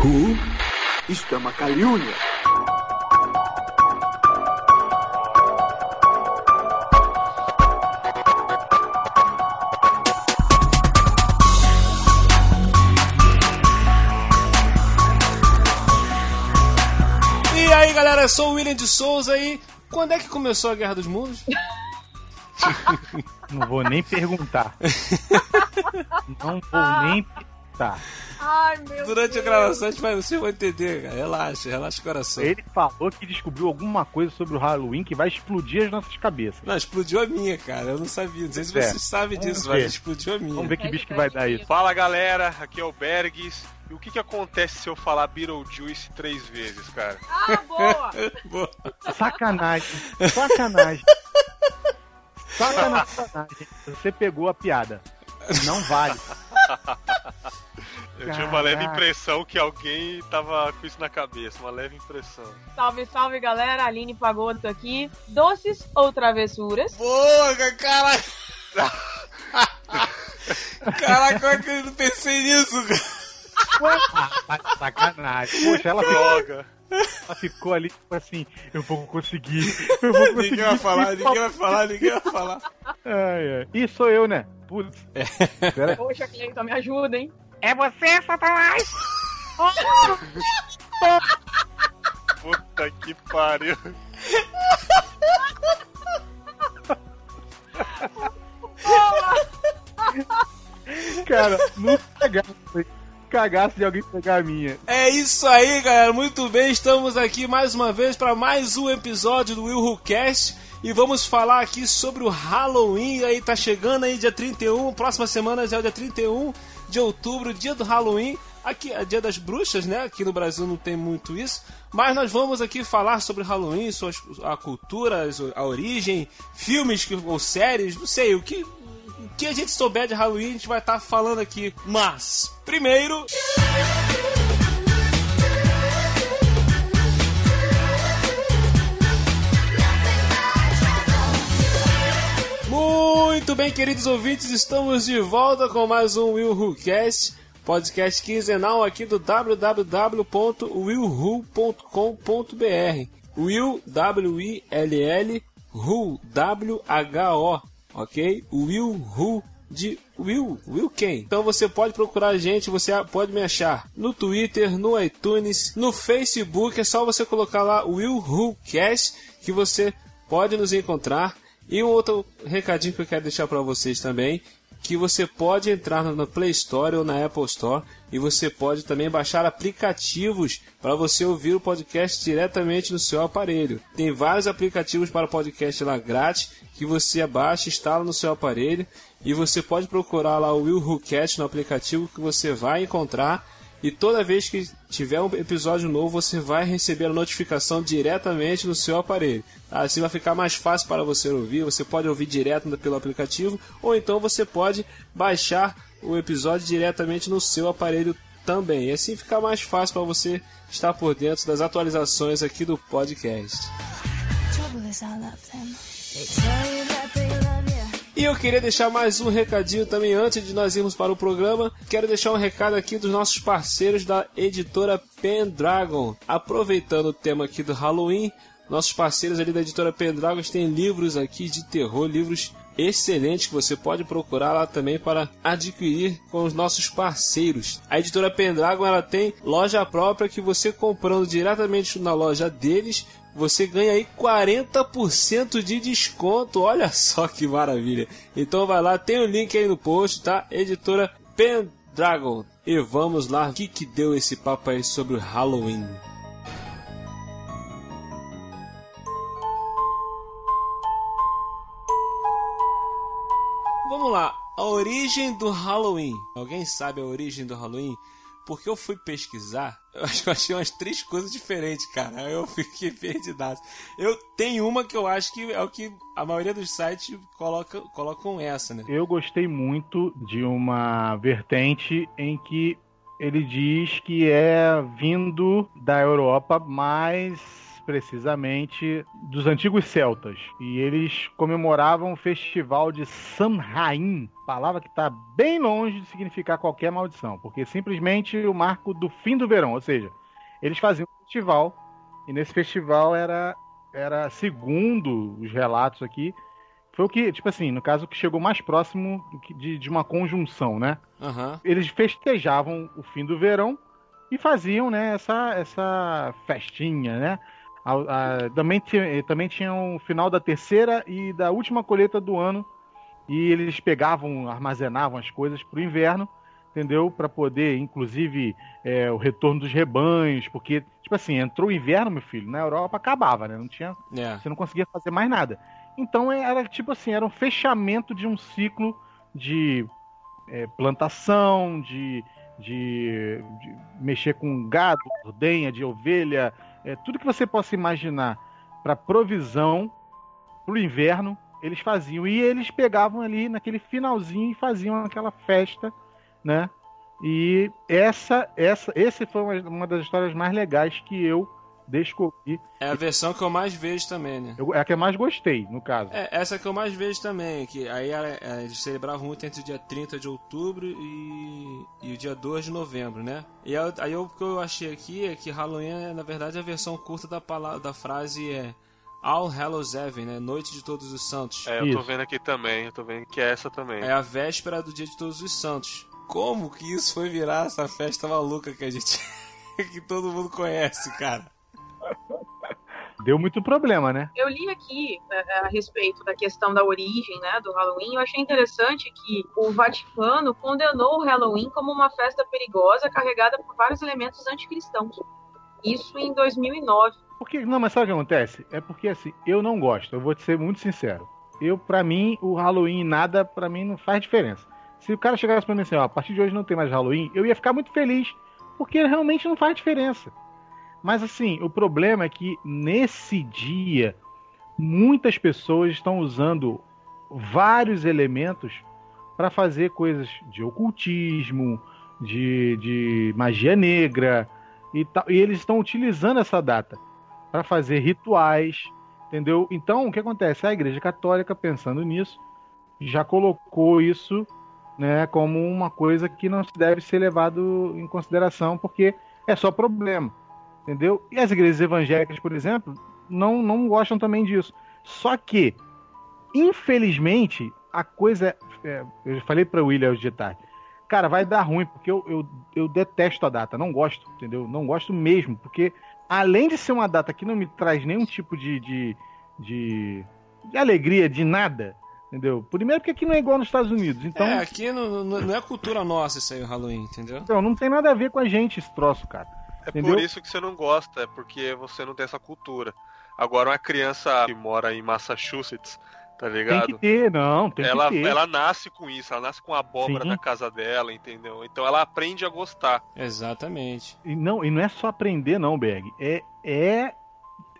Who? Isto é uma calúnia. E aí galera, eu sou o William de Souza e quando é que começou a Guerra dos Mundos? Não vou nem perguntar. Não vou nem perguntar. Ai, meu Durante a Deus. gravação a gente vai, vocês vão entender, cara. Relaxa, relaxa o coração. Ele falou que descobriu alguma coisa sobre o Halloween que vai explodir as nossas cabeças. Não, explodiu a minha, cara. Eu não sabia. Não sei se É. vocês sabem Vamos disso, ver. mas explodiu a minha. Vamos ver que bicho que vai dar isso. Fala galera, aqui é o Bergs. E o que que acontece se eu falar Beetlejuice três vezes, cara? Ah, boa. Boa. Sacanagem. Sacanagem. Sacanagem. sacanagem. Você pegou a piada. Não vale. Eu tinha uma leve Caraca. impressão que alguém tava com isso na cabeça, uma leve impressão. Salve, salve, galera. Aline Pagoto aqui. Doces ou travessuras? Boa, caralho. Caraca, como é que eu não pensei nisso, cara? Ah, Sacanagem. Poxa, ela ficou, Droga! ela ficou ali, tipo assim, eu vou conseguir. Eu vou conseguir. Ninguém vai falar, ninguém vai falar, ninguém vai falar. Ai, ai. Ih, sou eu, né? Putz. Aí. Poxa, Cleiton, me ajuda, hein? É você, Satanás! Puta que pariu! Cara, no cagaço, cagaço de alguém pegar a minha. É isso aí, galera. Muito bem, estamos aqui mais uma vez para mais um episódio do Will Who Cast. E vamos falar aqui sobre o Halloween. Aí tá chegando aí dia 31, próxima semana já é o dia 31 de outubro, dia do Halloween. Aqui é dia das bruxas, né? Aqui no Brasil não tem muito isso. Mas nós vamos aqui falar sobre Halloween, sobre a cultura, a origem, filmes que- ou séries, não sei, o que, o que a gente souber de Halloween a gente vai estar falando aqui. Mas, primeiro. Muito bem, queridos ouvintes, estamos de volta com mais um Will Who Cast, podcast quinzenal aqui do www.willwho.com.br. Will, W-I-L-L, Who, W-H-O, ok? Will Who de Will, Will quem? Então você pode procurar a gente, você pode me achar no Twitter, no iTunes, no Facebook, é só você colocar lá Will Who Cast que você pode nos encontrar. E um outro recadinho que eu quero deixar para vocês também, que você pode entrar na Play Store ou na Apple Store e você pode também baixar aplicativos para você ouvir o podcast diretamente no seu aparelho. Tem vários aplicativos para podcast lá grátis que você baixa, instala no seu aparelho e você pode procurar lá o Will Who Cat no aplicativo que você vai encontrar e toda vez que tiver um episódio novo, você vai receber a notificação diretamente no seu aparelho. Tá? Assim vai ficar mais fácil para você ouvir. Você pode ouvir direto pelo aplicativo, ou então você pode baixar o episódio diretamente no seu aparelho também. E assim fica mais fácil para você estar por dentro das atualizações aqui do podcast. E eu queria deixar mais um recadinho também antes de nós irmos para o programa. Quero deixar um recado aqui dos nossos parceiros da editora Pendragon. Aproveitando o tema aqui do Halloween, nossos parceiros ali da editora Pendragon têm livros aqui de terror, livros excelentes que você pode procurar lá também para adquirir com os nossos parceiros. A editora Pendragon ela tem loja própria que você comprando diretamente na loja deles você ganha aí 40% de desconto. Olha só que maravilha. Então vai lá, tem o link aí no post, tá? Editora Pendragon. E vamos lá, o que que deu esse papo aí sobre o Halloween? Vamos lá, a origem do Halloween. Alguém sabe a origem do Halloween? Porque eu fui pesquisar, eu acho que eu achei umas três coisas diferentes, cara. Eu fiquei perdidaço. Eu tenho uma que eu acho que é o que a maioria dos sites coloca, colocam essa, né? Eu gostei muito de uma vertente em que ele diz que é vindo da Europa, mas precisamente dos antigos celtas. E eles comemoravam o festival de Samhain, palavra que está bem longe de significar qualquer maldição, porque simplesmente o marco do fim do verão, ou seja, eles faziam um festival e nesse festival era era segundo os relatos aqui, foi o que, tipo assim, no caso que chegou mais próximo de, de uma conjunção, né? Aham. Eles festejavam o fim do verão e faziam, né, essa, essa festinha, né? A- a- também, tinha, também tinha o final da terceira e da última colheita do ano e eles pegavam, armazenavam as coisas para o inverno, entendeu? Para poder, inclusive, é, o retorno dos rebanhos, porque, tipo assim, entrou o inverno, meu filho, na Europa acabava, né? Não tinha É. você não conseguia fazer mais nada. Então era tipo assim, era um fechamento de um ciclo de é, plantação, de, de, de mexer com gado, ordenha, de ovelha, é, tudo que você possa imaginar para provisão para o inverno, eles faziam. E eles pegavam ali naquele finalzinho e faziam aquela festa, né? E essa, essa, esse foi uma, uma das histórias mais legais que eu descobri. É a versão que eu mais vejo também, né? Eu- é a que eu mais gostei, no caso. É, essa que eu mais vejo também, que aí é, eles celebravam muito entre o dia 30 de outubro e, e o dia 2 de novembro, né? E aí, aí eu- o que eu achei aqui é que Halloween é, na verdade, a versão curta da, palavra, da frase é All Hallows Eve, né? Noite de Todos os Santos. É, eu tô Isso. vendo aqui também, eu tô vendo que é essa também. É a véspera do dia de Todos os Santos. Como que isso foi virar essa festa maluca que a gente... que todo mundo conhece, cara? Deu muito problema, né? Eu li aqui é, a respeito da questão da origem né, do Halloween. Eu achei interessante que o Vaticano condenou o Halloween como uma festa perigosa carregada por vários elementos anticristãos. Isso em 2009. Porque, não, mas sabe o que acontece? É porque assim, eu não gosto, eu vou te ser muito sincero. Eu, pra mim, o Halloween nada, pra mim, não faz diferença. Se o cara chegasse pra mim assim, ó, a partir de hoje não tem mais Halloween, eu ia ficar muito feliz, porque realmente não faz diferença. Mas assim, o problema é que nesse dia, muitas pessoas estão usando vários elementos para fazer coisas de ocultismo, de, de magia negra e tal. E eles estão utilizando essa data para fazer rituais, entendeu? Então, o que acontece? A Igreja Católica, pensando nisso, já colocou isso né, como uma coisa que não deve ser levado em consideração, porque é só problema, entendeu? E as igrejas evangélicas, por exemplo, não, não gostam também disso. Só que, infelizmente, a coisa. é, eu falei para o William hoje de tarde. Cara, vai dar ruim, porque eu, eu, eu detesto a data, não gosto, entendeu? Não gosto mesmo, porque além de ser uma data que não me traz nenhum tipo de, de, de, de alegria, de nada, entendeu? Primeiro porque aqui não é igual nos Estados Unidos, então, É, aqui não, não, não é cultura nossa isso aí, o Halloween, entendeu? então não tem nada a ver com a gente esse troço, cara. É Entendeu? por isso que você não gosta, é porque você não tem essa cultura. Agora, uma criança que mora em Massachusetts, tá Tem ligado? que ter, não, tem ela, que ter. ela nasce com isso, ela nasce com a abóbora Sim. na casa dela, entendeu? Então ela aprende a gostar. Exatamente. E não, e não é só aprender, não, Berg. É, é,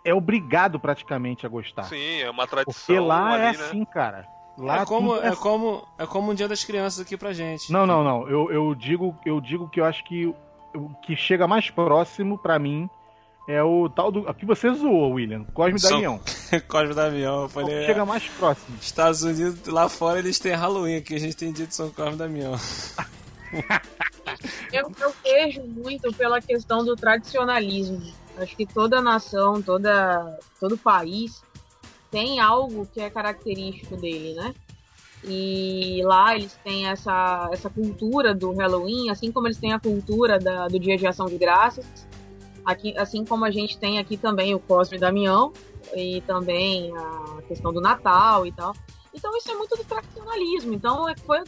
é obrigado praticamente a gostar. Sim, é uma tradição Porque lá ali, é né? assim, cara. Lá é como tudo é como é como um dia das crianças aqui pra gente. Não, não, não. Eu, eu digo, eu digo que eu acho que o que chega mais próximo pra mim é o tal do. que você zoou, William. Cosme São- Damião. Cosme Damião, eu É o falei. que chega mais próximo. Estados Unidos, lá fora eles têm Halloween, aqui a gente tem dia de São Cosme Damião. Eu, eu vejo muito pela questão do tradicionalismo. Acho que toda nação, toda, todo país tem algo que é característico dele, né? E lá eles têm essa, essa cultura do Halloween, assim como eles têm a cultura da- do Dia de Ação de Graças. Aqui, assim como a gente tem aqui também o Cosme e Damião e também a questão do Natal e tal. Então isso é muito do tradicionalismo. Então é- foi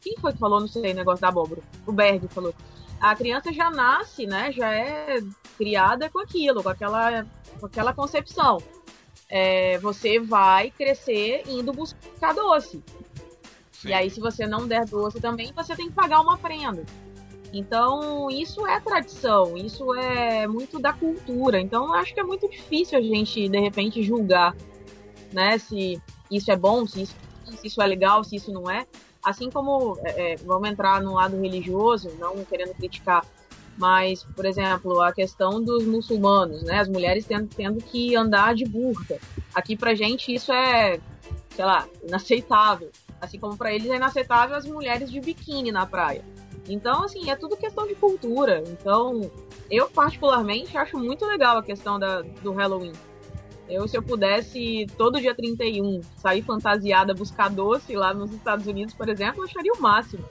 quem foi que falou, não sei, negócio da abóbora? O Berg falou. A criança já nasce, né? Já é criada com aquilo, com aquela, com aquela concepção. É, você vai crescer indo buscar doce. Sim. E aí, se você não der doce também, você tem que pagar uma prenda. Então, isso é tradição, isso é muito da cultura. Então, eu acho que é muito difícil a gente, de repente, julgar, né? Se isso é bom, se isso, se isso é legal, se isso não é. Assim como, é, é, vamos entrar no lado religioso, não querendo criticar Mas, por exemplo, a questão dos muçulmanos, né? As mulheres tendo, tendo que andar de burca. Aqui pra gente isso é, sei lá, inaceitável. Assim como pra eles é inaceitável as mulheres de biquíni na praia. Então, assim, é tudo questão de cultura. Então, eu particularmente acho muito legal a questão da, do Halloween. Eu, se eu pudesse, todo dia 31, sair fantasiada, buscar doce lá nos Estados Unidos, por exemplo, eu acharia o máximo.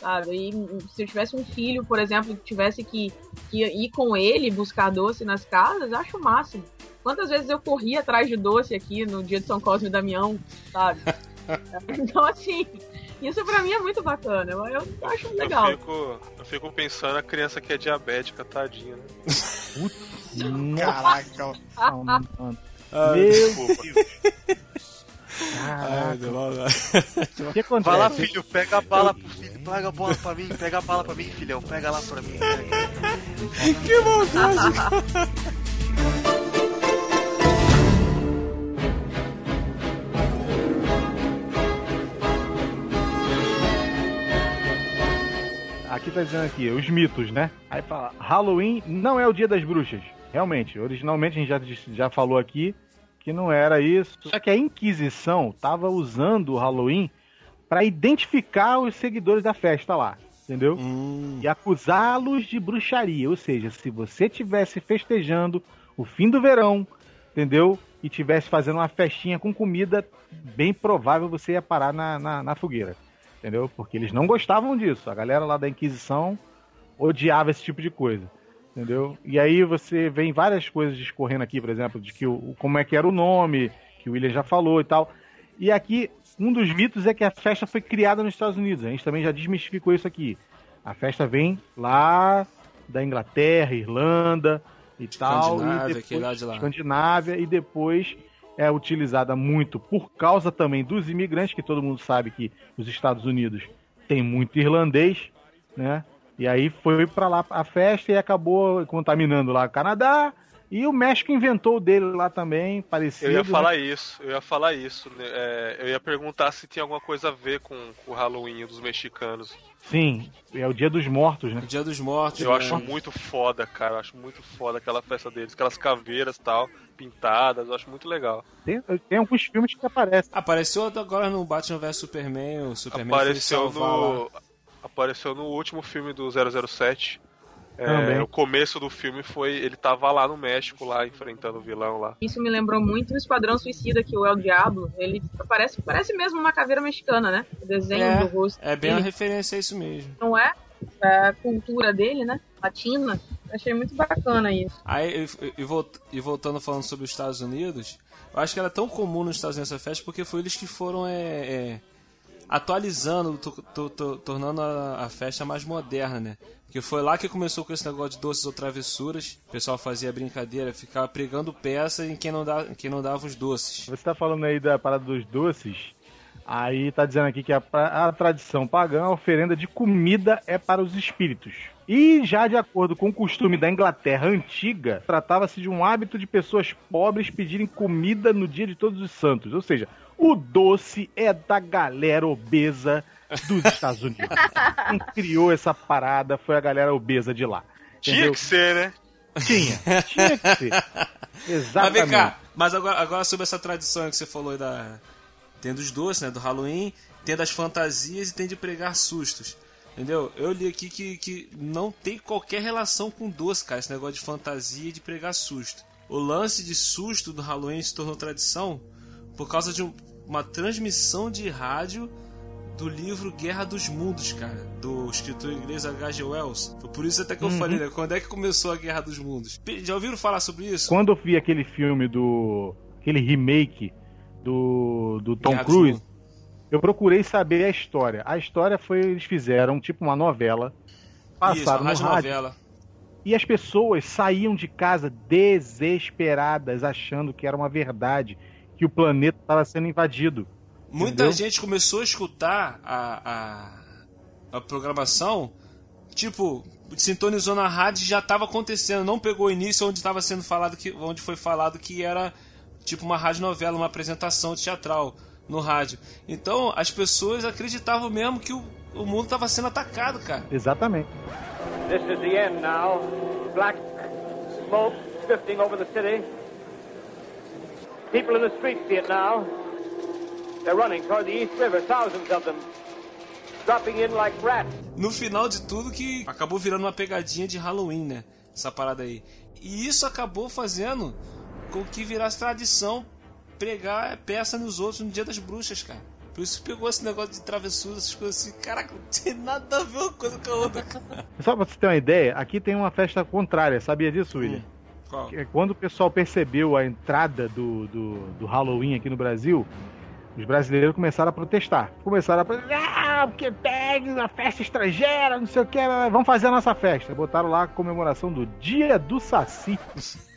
Sabe? E se eu tivesse um filho, por exemplo, que tivesse que, que ir com ele buscar doce nas casas, acho o máximo. Quantas vezes eu corri atrás de doce aqui no dia de São Cosme e Damião, sabe? então, assim, isso pra mim é muito bacana. Eu, eu acho legal. Eu fico, eu fico pensando a criança que é diabética, tadinha, né? Caraca. Mano. Ai, Desculpa. ai, não, não. O que acontece? Vai lá, filho, pega a bala pro filho. Pega a bola pra mim, pega a bala pra mim, filhão. Pega lá pra mim. Pega. Que vontade. Aqui tá dizendo aqui, os mitos, né? Aí fala, Halloween não é o dia das bruxas. Realmente, originalmente a gente já, já falou aqui que não era isso. Só que a Inquisição tava usando o Halloween para identificar os seguidores da festa lá, entendeu? Hum, e acusá-los de bruxaria. Ou seja, se você tivesse festejando o fim do verão, entendeu? E tivesse fazendo uma festinha com comida, bem provável você ia parar na, na, na fogueira. Entendeu? Porque eles não gostavam disso. A galera lá da Inquisição odiava esse tipo de coisa. Entendeu? E aí você vê várias coisas discorrendo aqui, por exemplo, de que o, como é que era o nome, que o William já falou e tal. E aqui, um dos mitos é que a festa foi criada nos Estados Unidos. A gente também já desmistificou isso aqui. A festa vem lá da Inglaterra, Irlanda e tal. Escandinávia, e aquele lá de lá. Escandinávia e depois é utilizada muito por causa também dos imigrantes, que todo mundo sabe que os Estados Unidos tem muito irlandês, né? E aí foi pra lá a festa e acabou contaminando lá o Canadá. E o México inventou o dele lá também, parecido. Eu ia né? falar isso, eu ia falar isso. né? É, eu ia perguntar se tinha alguma coisa a ver com, com o Halloween dos mexicanos. Sim, é o Dia dos Mortos, né? o Dia dos Mortos. Eu né? acho muito foda, cara. Eu acho muito foda aquela festa deles, aquelas caveiras e tal, pintadas, eu acho muito legal. Tem, tem alguns filmes que aparecem. Apareceu agora no Batman vs Superman. O Superman Apareceu no. Apareceu no último filme do 007. É, Também. o começo do filme foi. Ele tava lá no México, lá, enfrentando o vilão lá. Isso me lembrou muito o Esquadrão Suicida, que o El Diablo, ele parece, parece mesmo uma caveira mexicana, né? O desenho É, do rosto. É bem uma dele. referência a isso mesmo. Não é? É a cultura dele, né? Latina. Achei muito bacana isso. Aí, e, e e voltando falando sobre os Estados Unidos, eu acho que era tão comum nos Estados Unidos essa festa porque foi eles que foram é, é, atualizando, to- to- to- tornando a, a festa mais moderna, né? Porque foi lá que começou com esse negócio de doces ou travessuras. O pessoal fazia brincadeira, ficava pregando peça em quem não, dá, em quem não dava os doces. Você tá falando aí da parada dos doces. Aí tá dizendo aqui que a, a tradição pagã, a oferenda de comida é para os espíritos. E já de acordo com o costume da Inglaterra antiga, tratava-se de um hábito de pessoas pobres pedirem comida no dia de Todos os Santos. Ou seja, o doce é da galera obesa dos Estados Unidos. Quem criou essa parada foi a galera obesa de lá. Tinha Entendeu? que ser, né? Tinha, tinha que ser. Mas Exatamente. vem cá, mas agora, agora sobre essa tradição que você falou aí da. Tem dos doces, né? Do Halloween, tem das fantasias e tem de pregar sustos. Entendeu? Eu li aqui que, que não tem qualquer relação com doce, cara, esse negócio de fantasia e de pregar susto. O lance de susto do Halloween se tornou tradição por causa de um- uma transmissão de rádio do livro Guerra dos Mundos, cara, do escritor inglês H.G. Wells. Foi por isso até que eu falei, né? Quando é que começou a Guerra dos Mundos? Já ouviram falar sobre isso? Quando eu vi aquele filme do. aquele remake do, do Tom Guerra Cruise. Eu procurei saber a história. A história foi, eles fizeram tipo uma novela, Isso, passaram uma no rádio, radionovela. e as pessoas saíam de casa desesperadas, achando que era uma verdade, que o planeta estava sendo invadido. Muita Entendeu? gente começou a escutar a, a, a programação, tipo, sintonizou na rádio e já estava acontecendo, não pegou o início onde estava sendo falado que onde foi falado que era tipo uma rádio novela, uma apresentação teatral no rádio. Então as pessoas acreditavam mesmo que o, o mundo estava sendo atacado, cara. Exatamente. This is the end now. Black smoke drifting over the city. People in the streets see it now. They're running toward the East River, thousands of them. Dropping in like rats. No final de tudo que acabou virando uma pegadinha de Halloween, né? Essa parada aí. E isso acabou fazendo com que virasse tradição pregar peça nos outros no Dia das Bruxas, cara. Por isso pegou esse negócio de travessura, essas coisas assim. Caraca, não tem nada a ver uma coisa com a outra, cara. Só pra você ter uma ideia, aqui tem uma festa contrária, sabia disso, William? Qual? Que é Quando o pessoal percebeu a entrada do, do, do Halloween aqui no Brasil, os brasileiros começaram a protestar. Começaram a protestar, ah, porque pega uma festa estrangeira, não sei o que, vamos fazer a nossa festa. Botaram lá a comemoração do Dia do Saci,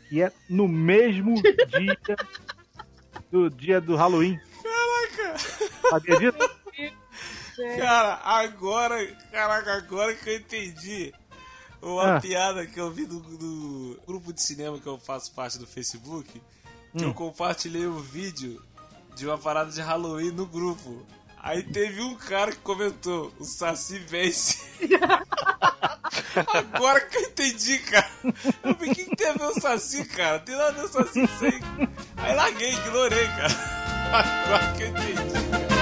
que é no mesmo dia do dia do Halloween. Caraca! Sabia disso? Cara, agora, caraca, agora que eu entendi uma Ah. piada que eu vi do, do grupo de cinema que eu faço parte do Facebook, que Hum. eu compartilhei um vídeo de uma parada de Halloween no grupo. Aí teve um cara que comentou, o Saci vence. Agora que eu entendi, cara. Eu falei, o que, tem a ver o Saci, cara? Tem nada a ver o Saci sem. Aí larguei, ignorei, cara. Agora que eu entendi. E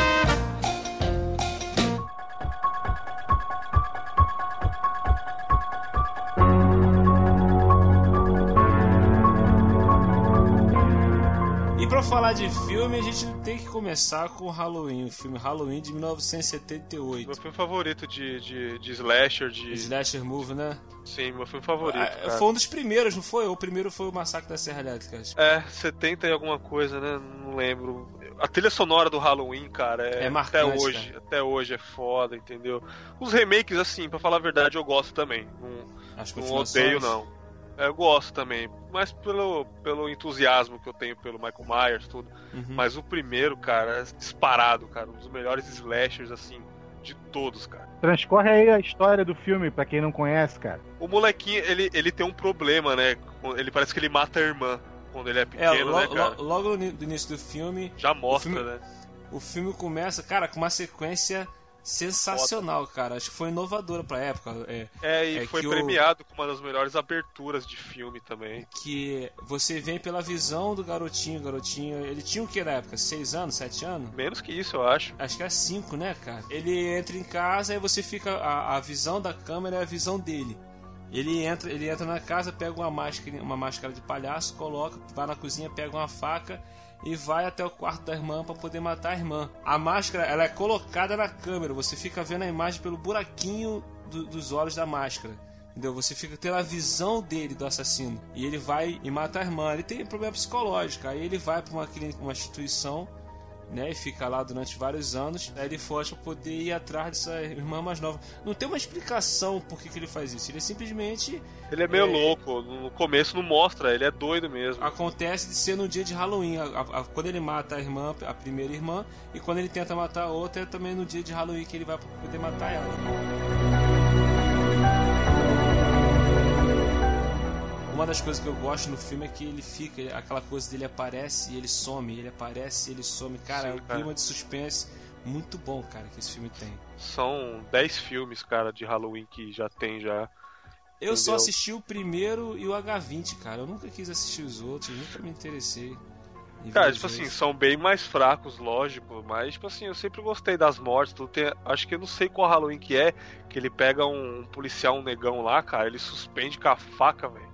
pra falar de filme, a gente tem que começar com Halloween, o filme Halloween de 1978. Meu filme favorito de, de, de slasher, de. Slasher Movie, né? Sim, meu filme favorito. Ah, foi um dos primeiros, não foi? O primeiro foi o Massacre da Serra Elétrica. É, 70 e alguma coisa, né? Não lembro. A trilha sonora do Halloween, cara, é, É marcante, até hoje, cara. até hoje é foda, entendeu? Os remakes, assim, pra falar a verdade, eu gosto também. Não, não odeio, não. É, Eu gosto também, mas pelo, pelo entusiasmo que eu tenho pelo Michael Myers, tudo. Uhum. Mas o primeiro, cara, é disparado, cara. Um dos melhores slashers, assim, de todos, cara. Transcorre aí a história do filme, pra quem não conhece, cara. O molequinho, ele, ele tem um problema, né? Ele parece que ele mata a irmã quando ele é É, pequeno, lo- né, cara? lo- logo no início do filme, Já mostra, o filme- né? o filme começa, cara, com uma sequência sensacional, cara. Acho que foi inovadora pra época. É, É, e É foi que o- premiado com uma das melhores aberturas de filme também. que você vem pela visão do garotinho, garotinho. Ele tinha o que na época? Seis anos, sete anos? Menos que isso, eu acho. Acho que é cinco, né, cara? Ele entra em casa e você fica. A, a visão da câmera é a visão dele. Ele entra, ele entra na casa, pega uma máscara, uma máscara de palhaço, coloca, vai na cozinha, pega uma faca e vai até o quarto da irmã para poder matar a irmã. A máscara ela é colocada na câmera, você fica vendo a imagem pelo buraquinho do- dos olhos da máscara. Entendeu? Você fica tendo a visão dele, do assassino. E ele vai e mata a irmã. Ele tem problema psicológico. Aí ele vai para uma clínica, uma instituição né, e fica lá durante vários anos. Aí ele foge pra poder ir atrás dessa irmã mais nova. Não tem uma explicação por que, que ele faz isso. Ele simplesmente Ele é meio É. louco, no começo não mostra, ele é doido mesmo. acontece de ser no dia de Halloween. A- a- a- quando ele mata a irmã, a primeira irmã, e quando ele tenta matar a outra, é também no dia de Halloween que ele vai poder matar ela. Uma das coisas que eu gosto no filme é que ele fica, aquela coisa dele aparece e ele some, ele aparece e ele some. Cara, Sim, é um cara. clima de suspense muito bom, cara, que esse filme tem. São 10 filmes, cara, de Halloween que já tem já. Eu só Entendeu? assisti o primeiro e o H20, cara. Eu nunca quis assistir os outros, nunca me interessei. Cara, tipo assim, são bem mais fracos, lógico, mas tipo assim, eu sempre gostei das mortes, tudo tem, acho que eu não sei qual Halloween que é, que ele pega um, policial, um negão lá, cara, ele suspende com a faca, velho.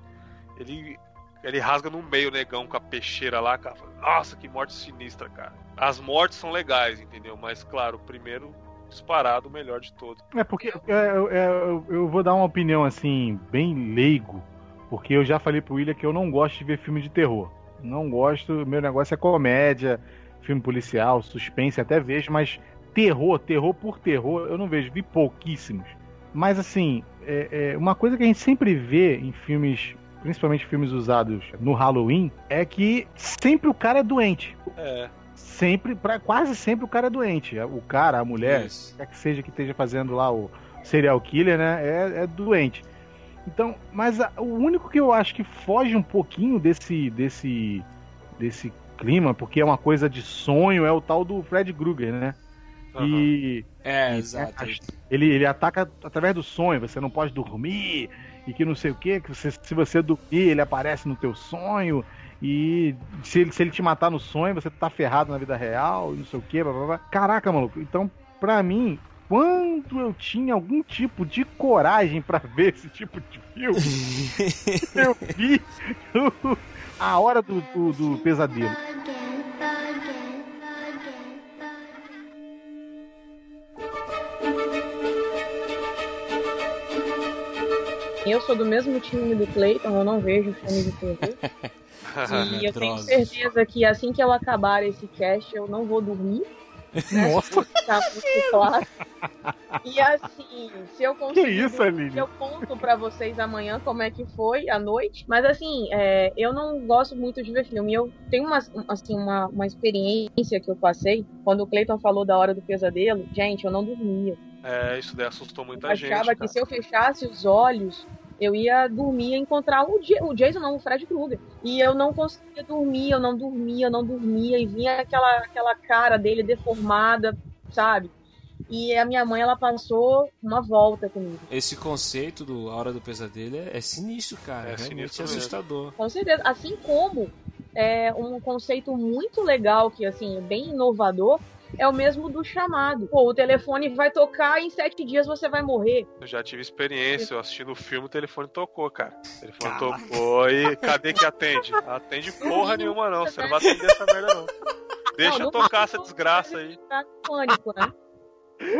Ele ele rasga no meio o negão com a peixeira lá, cara. Nossa, que morte sinistra, cara. As mortes são legais, entendeu? Mas claro, o primeiro disparado, o melhor de todos. É porque é, eu, eu- eu vou dar uma opinião assim, bem leigo, porque eu já falei pro William que eu não gosto de ver filme de terror. Não gosto, meu negócio é comédia, filme policial, suspense, até vejo, mas terror, terror por terror, eu não vejo, vi pouquíssimos. Mas assim, é, é, uma coisa que a gente sempre vê em filmes, principalmente filmes usados no Halloween, é que sempre o cara é doente. É, Sempre, pra, quase sempre o cara é doente. O cara, a mulher, Isso. quer que seja que esteja fazendo lá o serial killer, né? É, é doente. Então, mas a- o único que eu acho que foge um pouquinho desse, desse, desse clima, porque é uma coisa de sonho, é o tal do Fred Krueger, né? aham. E É, exato. Ele, ele ataca através do sonho, você não pode dormir, e que não sei o que, que você- se você dormir, ele aparece no teu sonho, e se ele, se ele te matar no sonho, você tá ferrado na vida real, e não sei o que, blá, blá, blá. Caraca, maluco, então, pra mim, quando eu tinha algum tipo de coragem pra ver esse tipo de filme, eu vi o- a hora do, do, do pesadelo. Eu sou do mesmo time do Clayton, eu não vejo filme de terror. E eu tenho certeza que assim que eu acabar esse cast, eu não vou dormir. Né? Nossa, Tá muito claro. E assim, se eu que conseguir. isso, Aline? Eu conto pra vocês amanhã como é que foi a noite. Mas assim, é, eu não gosto muito de ver filme. Eu tenho uma, assim, uma, uma experiência que eu passei. Quando o Clayton falou da hora do pesadelo, gente, eu não dormia. É, isso daí assustou Eu muita gente. achava que cara. se eu fechasse os olhos, eu ia dormir e encontrar o, o Jason, não, o Fred Krueger. E eu não conseguia dormir, eu não dormia, eu não dormia. E vinha aquela, aquela cara dele deformada, sabe? E a minha mãe, ela passou uma volta comigo. Esse conceito do A Hora do Pesadelo é, é sinistro, cara. É É realmente sinistro mesmo. assustador. Com certeza. Assim como é, um conceito muito legal, que assim, é bem inovador, é o mesmo do chamado. Pô, o telefone vai tocar e em sete dias você vai morrer. Eu já tive experiência, eu assistindo o filme, o telefone tocou, cara. O telefone Caraca. tocou e cadê que atende? Atende porra nenhuma não, você não vai atender essa merda não. Deixa Não, no tocar essa desgraça aí. Tá com pânico, né?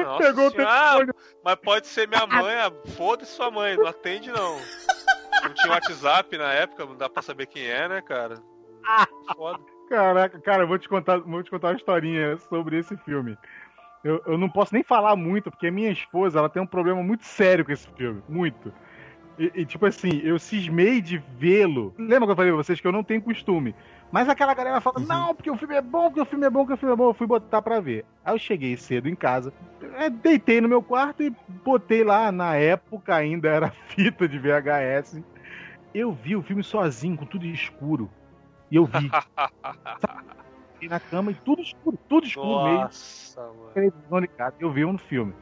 Nossa Pegou o senhora. Ah, telefone. mas pode ser minha mãe, ah, foda-se sua mãe, não atende não. Não tinha WhatsApp na época, não dá pra saber quem é, né, cara? Foda. Caraca, cara, eu vou te contar, vou te contar uma historinha sobre esse filme. Eu, eu não posso nem falar muito, porque minha esposa ela tem um problema muito sério com esse filme. Muito. E, e, tipo assim, eu cismei de vê-lo. Lembra que eu falei pra vocês que eu não tenho costume? Mas aquela galera fala, não, porque o filme é bom, porque o filme é bom, porque o filme é bom. Eu fui botar pra ver. Aí eu cheguei cedo em casa, é, deitei no meu quarto e botei lá, na época ainda era fita de VHS. Eu vi o filme sozinho, com tudo escuro. E eu vi. Fiquei na cama e tudo escuro, tudo escuro mesmo. Nossa, mano. televisão ligada. Eu vi um filme.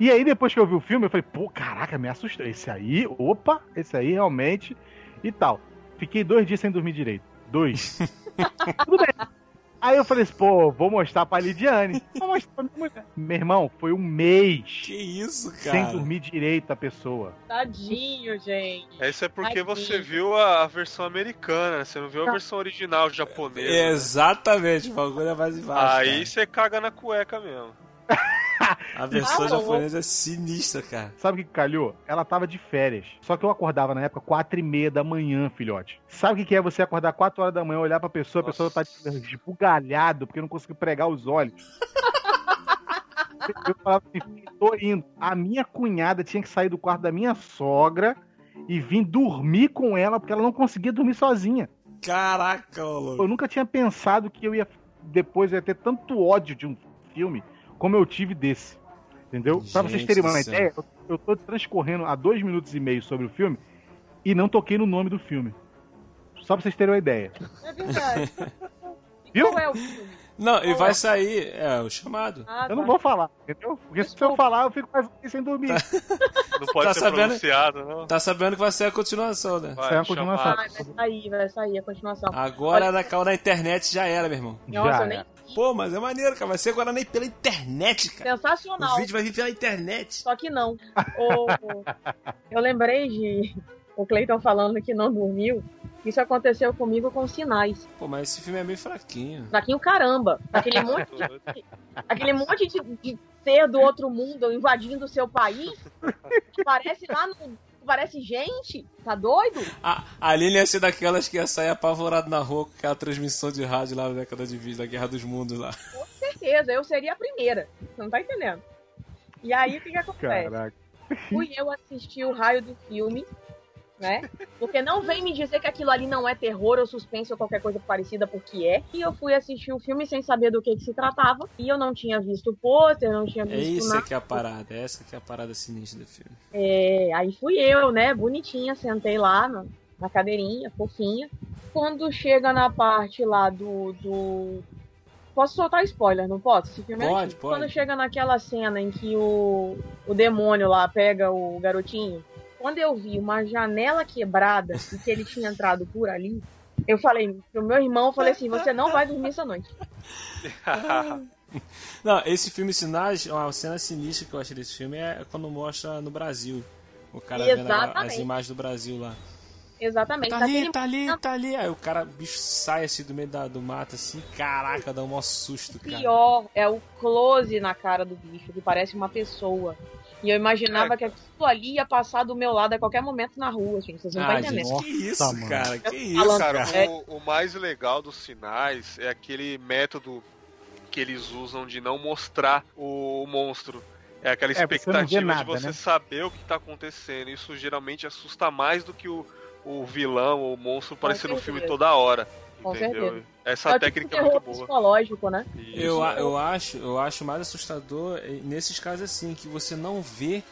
E aí, depois que eu vi o filme, eu falei, pô, caraca, me assustou. Esse aí, opa, esse aí realmente. E tal. Fiquei dois dias sem dormir direito. Dois. Tudo bem. Aí eu falei assim, pô, vou mostrar pra Lidiane. Vou mostrar pra minha mulher. Meu irmão, foi um mês Que isso, sem cara? dormir direito a pessoa. Tadinho, gente. Isso é porque Ai, você viu a, versão americana, né? Você não viu a versão original japonesa. né? Exatamente, o bagulho é mais embaixo. Aí cara. você caga na cueca mesmo. A versão Ah, japonesa é sinistra, cara. Sabe o que calhou? Ela tava de férias. Só que eu acordava na época quatro e meia da manhã, filhote. Sabe o que é você acordar quatro horas da manhã, olhar pra pessoa, a pessoa tá esbugalhado porque não conseguiu pregar os olhos. Eu falava assim, tô indo. A minha cunhada tinha que sair do quarto da minha sogra e vir dormir com ela porque ela não conseguia dormir sozinha. Caraca, maluco. Eu nunca tinha pensado que eu ia depois ia ter tanto ódio de um filme como eu tive desse. Entendeu? pra vocês Gente terem uma ideia, eu, eu tô transcorrendo há dois minutos e meio sobre o filme e não toquei no nome do filme. Só pra vocês terem uma ideia. É verdade. Viu? Qual é o filme? Não, e vai é? sair, é, o chamado. Ah, Eu não tá. vou falar, entendeu? Porque se eu falar, eu fico mais sem dormir. Não pode Tá ser sabendo? pronunciado, não. Tá sabendo que vai ser a continuação, né? Vai, chama- continuação. Ah, vai sair, vai sair a continuação. Agora na, caiu na internet já era, meu irmão. Nossa, Já eu nem. Pô, mas é maneiro, cara. Vai ser agora nem pela internet, cara. Sensacional. O vídeo vai vir pela internet. Só que não. O- Eu lembrei de o Cleiton falando que não dormiu. Isso aconteceu comigo com sinais. Pô, mas esse filme é meio fraquinho. Fraquinho caramba. Aquele monte de, aquele monte de, de ser do outro mundo invadindo o seu país. Que parece lá no. Parece gente. Tá doido? A, a Aline ia ser daquelas que ia sair apavorado na rua com aquela transmissão de rádio lá na década de 20, da Guerra dos Mundos lá. Com certeza, eu seria a primeira. Você não tá entendendo? E aí o que, que acontece? Caraca. fui eu assistir o raio do filme, né? Porque não vem me dizer que aquilo ali não é terror ou suspense ou qualquer coisa parecida, porque é. E eu fui assistir o filme sem saber do que, que se tratava. E eu não tinha visto o pôster, não tinha É visto isso nada. que é a parada, é essa que é a parada sinistra do filme. É, aí fui eu, né? Bonitinha, sentei lá na, na cadeirinha, fofinha. Quando chega na parte lá do, do posso soltar spoiler, não posso? Esse filme é Pode, antigo. pode. Quando chega naquela cena em que o, o demônio lá pega o garotinho, quando eu vi uma janela quebrada e que ele tinha entrado por ali, eu falei pro meu irmão, eu falei assim, você não vai dormir essa noite. Não, esse filme Sinais, uma cena sinistra que eu achei desse filme é quando mostra no Brasil. O cara vendo a- as Exatamente. imagens do Brasil lá. Exatamente. Tá ali, Naquele tá ali, tá ali. Aí o cara, o bicho sai assim do meio da- do mato, assim, caraca, dá um maior susto, cara. pior é o close na cara do bicho, que parece uma pessoa. E eu imaginava É. que aquilo ali ia passar do meu lado a qualquer momento na rua, gente. Vocês não Ah, estão entendendo. gente, que isso, Nossa, cara? Que isso, cara? Cara, É. o, o mais legal dos sinais é aquele método que eles usam de não mostrar o, monstro. É aquela É, você expectativa nada, de você né? saber o que tá acontecendo. Isso geralmente assusta mais do que o, o vilão ou o monstro aparecer no filme toda hora. Com entendeu? certeza. Essa é tipo técnica de é muito boa. psicológico, né? Isso. Eu, eu, acho, eu acho mais assustador eh, nesses casos assim, que você não vê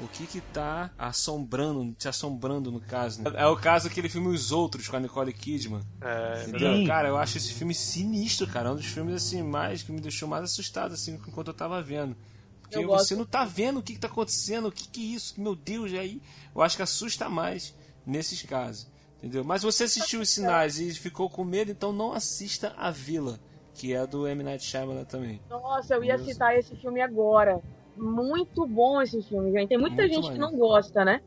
o que que tá assombrando, te assombrando no caso, né? É o caso daquele filme Os Outros, com a Nicole Kidman. É, Entendeu? Sim. Cara, eu acho esse filme sinistro, cara. É um dos filmes, assim, mais, que me deixou mais assustado, assim, enquanto eu tava vendo. Porque Eu gosto. você não tá vendo o que, que tá acontecendo, o que que é isso, meu Deus, e aí eu acho que assusta mais nesses casos. Entendeu? Mas você assistiu os sinais e ficou com medo, então não assista A Vila, que é do M. Night Shyamalan também. Nossa, eu ia Isso. citar esse filme agora. Muito bom esse filme, gente. Tem muita Muito gente que maneiro. não gosta, né?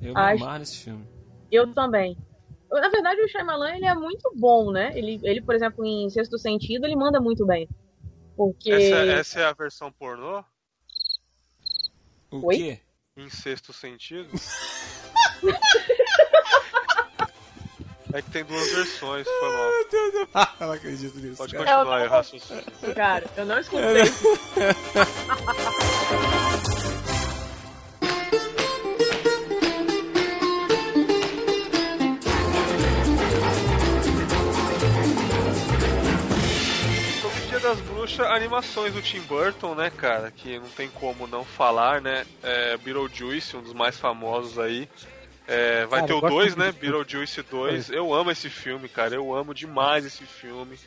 Eu Acho- me nesse filme. Eu também. Na verdade, o Shyamalan, ele é muito bom, né? Ele, ele, por exemplo, em Sexto Sentido, ele manda muito bem. Porque... essa, essa é a versão pornô? O Oi? quê? Em sexto sentido? é que tem duas versões, foi mal. eu não acredito nisso. Pode cara. continuar aí raciocínio. Cara, eu não escutei. Sobre o Dia das Bruxas, animações do Tim Burton, né, cara? Que não tem como não falar, né? É, Beetlejuice, um dos mais famosos aí. É, vai Cara, ter o gosto 2, muito né? Beetlejuice 2. Eu amo esse filme, cara. Eu amo demais esse filme.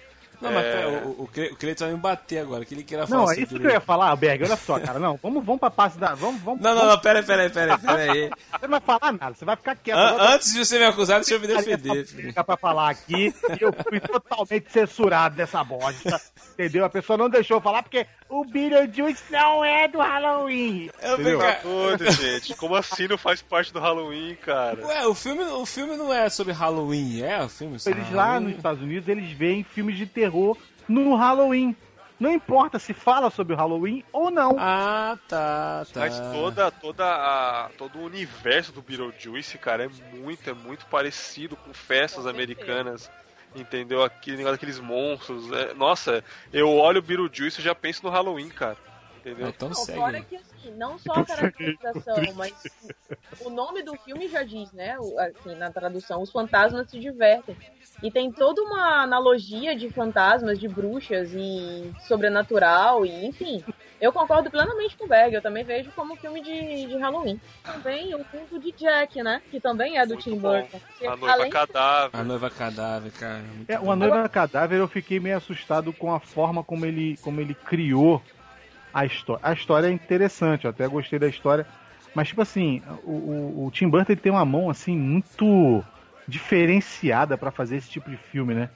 Não, mas É. o, o, Cle- o Cleiton vai me bater agora, que ele queria falar Não, é isso que eu ia falar, Berg. Olha só, cara. Não, vamos, vamos pra parte da. Vamos, vamos, Não, não, não, pera, pera, pera, pera aí. Você não vai falar nada, você vai ficar quieto. An- Agora antes de você me acusar, deixa eu me defender, filho. Fica pra falar aqui, e eu fui totalmente censurado dessa bosta. Entendeu? A pessoa não deixou eu falar porque o Beetlejuice não é do Halloween. Eu Entendeu? falei, Tá doido, gente. Como assim não faz parte do Halloween, cara? Ué, o filme, o filme não é sobre Halloween, é? O filme é sobre Eles lá Halloween. nos Estados Unidos, eles veem filmes de terror no Halloween. Não importa se fala sobre o Halloween ou não. Ah, tá, tá. Mas toda, toda a, todo o universo do Beetlejuice, cara, é muito, é muito parecido com festas Com americanas. Entendeu? Aquele negócio daqueles monstros. é- nossa, eu olho o Beetlejuice e já penso no Halloween, cara. Entendeu? Então Não, segue. fora que assim, não só a caracterização, mas o nome do filme já diz, né? Assim, na tradução, os fantasmas se divertem. E tem toda uma analogia de fantasmas, de bruxas e sobrenatural, e enfim. Eu concordo plenamente com o Berg, eu também vejo como filme de, de Halloween. Também o culto de Jack, né? Que também é do Muito Tim. Burton. A noiva além- cadáver. A noiva cadáver, cara. muito É, uma noiva cadáver eu fiquei meio assustado com a forma como ele, como ele criou a história. A história é interessante, eu até gostei da história. Mas, tipo assim, o, o, o Tim Burton ele tem uma mão, assim, muito diferenciada pra fazer esse tipo de filme, né?